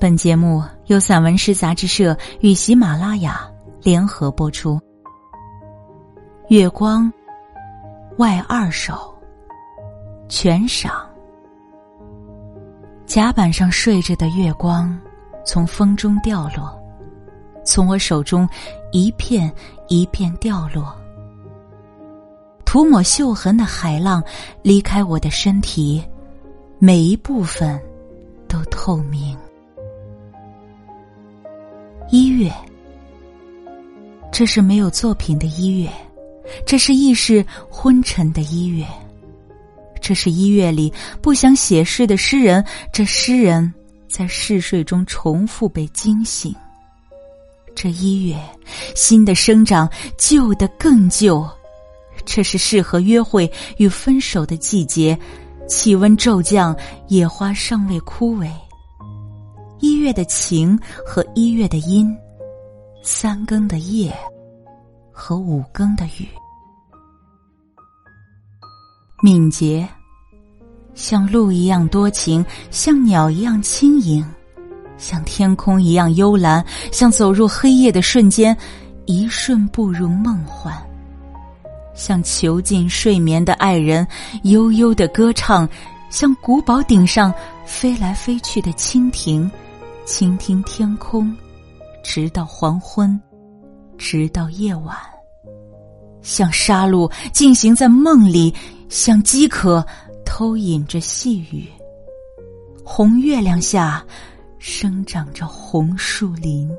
本节目由散文诗杂志社与喜马拉雅联合播出。月光，外二首，全赏。甲板上睡着的月光，从风中掉落，从我手中一片一片掉落。涂抹锈痕的海浪离开我的身体，每一部分都透明。月，这是没有作品的一月，这是意识昏沉的一月，这是一月里不想写诗的诗人，这诗人在嗜睡中重复被惊醒。这一月，新的生长，旧的更旧，这是适合约会与分手的季节，气温骤降，野花尚未枯萎。一月的晴和一月的阴，三更的夜和五更的雨，敏捷，像鹿一样多情，像鸟一样轻盈，像天空一样幽蓝，像走入黑夜的瞬间，一瞬步入梦幻，像囚禁睡眠的爱人，悠悠的歌唱，像古堡顶上飞来飞去的蜻蜓。倾听天空，直到黄昏，直到夜晚。像杀戮进行在梦里，像饥渴偷饮着细雨。红月亮下，生长着红树林。